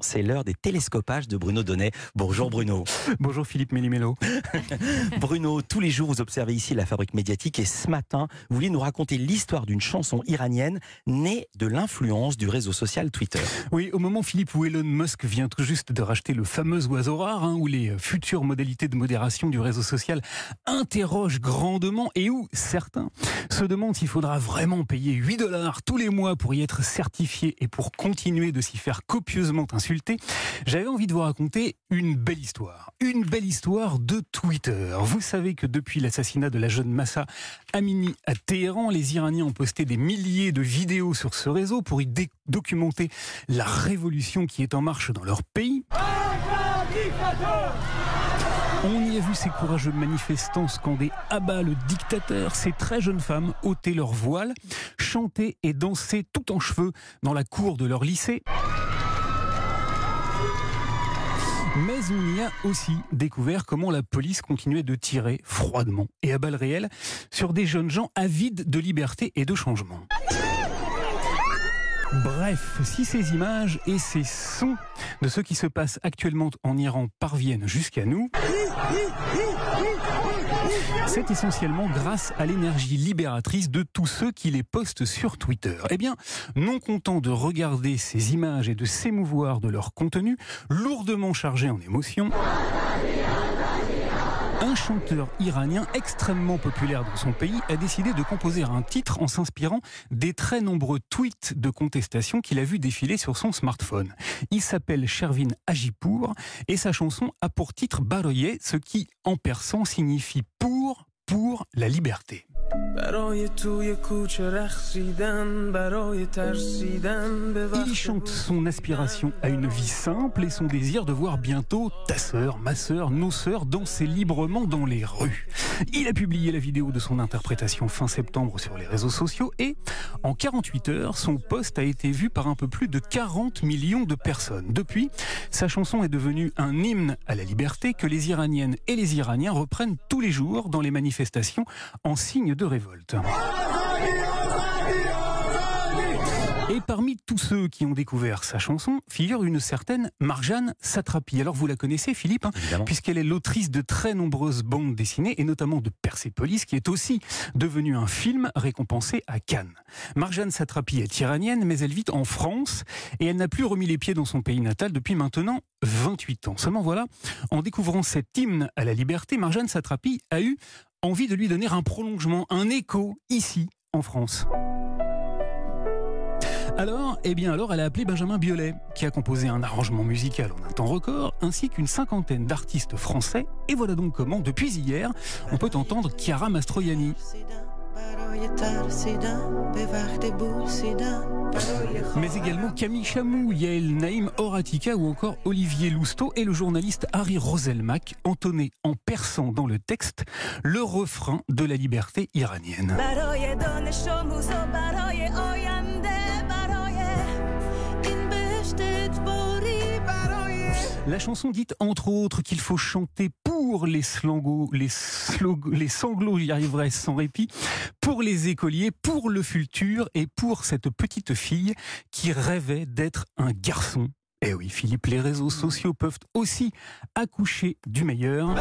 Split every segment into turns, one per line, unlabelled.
C'est l'heure des télescopages de Bruno Donnet. Bonjour Bruno.
Bonjour Philippe Mélimélo.
Bruno, tous les jours vous observez ici la fabrique médiatique et ce matin, vous voulez nous raconter l'histoire d'une chanson iranienne née de l'influence du réseau social Twitter.
Oui, au moment Philippe où Elon Musk vient tout juste de racheter le fameux oiseau rare, hein, où les futures modalités de modération du réseau social interrogent grandement et où certains se demandent s'il faudra vraiment payer 8 dollars tous les mois pour y être certifié et pour continuer de s'y faire copieusement insulter j'avais envie de vous raconter une belle histoire. Une belle histoire de Twitter. Vous savez que depuis l'assassinat de la jeune Massa Amini à Téhéran, les Iraniens ont posté des milliers de vidéos sur ce réseau pour y documenter la révolution qui est en marche dans leur pays. On y a vu ces courageux manifestants scander bas le dictateur, ces très jeunes femmes ôter leur voile, chanter et danser tout en cheveux dans la cour de leur lycée. Mais on y a aussi découvert comment la police continuait de tirer froidement et à balles réelles sur des jeunes gens avides de liberté et de changement. Bref, si ces images et ces sons de ce qui se passe actuellement en Iran parviennent jusqu'à nous, c'est essentiellement grâce à l'énergie libératrice de tous ceux qui les postent sur Twitter. Eh bien, non content de regarder ces images et de s'émouvoir de leur contenu, lourdement chargé en émotions, chanteur iranien extrêmement populaire dans son pays a décidé de composer un titre en s'inspirant des très nombreux tweets de contestation qu'il a vu défiler sur son smartphone. Il s'appelle Shervin Ajipour et sa chanson a pour titre Baroye, ce qui en persan signifie pour pour la liberté. Il chante son aspiration à une vie simple et son désir de voir bientôt ta sœur, ma sœur, nos sœurs danser librement dans les rues. Il a publié la vidéo de son interprétation fin septembre sur les réseaux sociaux et en 48 heures, son post a été vu par un peu plus de 40 millions de personnes. Depuis, sa chanson est devenue un hymne à la liberté que les Iraniennes et les Iraniens reprennent tous les jours dans les manifestations en signe de révolte. Et parmi tous ceux qui ont découvert sa chanson figure une certaine Marjane Satrapi. Alors vous la connaissez Philippe, hein, puisqu'elle est l'autrice de très nombreuses bandes dessinées et notamment de Persepolis qui est aussi devenu un film récompensé à Cannes. Marjane Satrapi est iranienne mais elle vit en France et elle n'a plus remis les pieds dans son pays natal depuis maintenant 28 ans. Seulement voilà, en découvrant cet hymne à la liberté, Marjane Satrapi a eu envie de lui donner un prolongement, un écho ici en France. Alors, eh bien alors, elle a appelé Benjamin Biolay, qui a composé un arrangement musical en un temps record, ainsi qu'une cinquantaine d'artistes français. Et voilà donc comment, depuis hier, on peut entendre Chiara Mastroianni. Mais également Camille Chamou, Yael Naïm Horatika ou encore Olivier Lousteau et le journaliste Harry Roselmack entonné en perçant dans le texte le refrain de la liberté iranienne. La chanson dit entre autres qu'il faut chanter pour les, slangos, les, les sanglots, j'y arriverai sans répit, pour les écoliers, pour le futur et pour cette petite fille qui rêvait d'être un garçon. Eh oui, Philippe, les réseaux sociaux peuvent aussi accoucher du meilleur.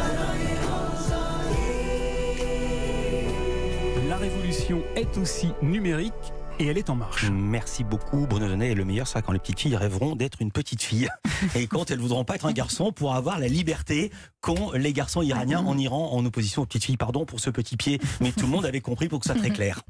La révolution est aussi numérique et elle est en marche.
Merci beaucoup Bruno Donnet. Et le meilleur sera quand les petites filles rêveront d'être une petite fille. Et quand elles voudront pas être un garçon pour avoir la liberté qu'ont les garçons iraniens en Iran en opposition aux petites filles. Pardon pour ce petit pied, mais tout le monde avait compris pour que ça soit très clair.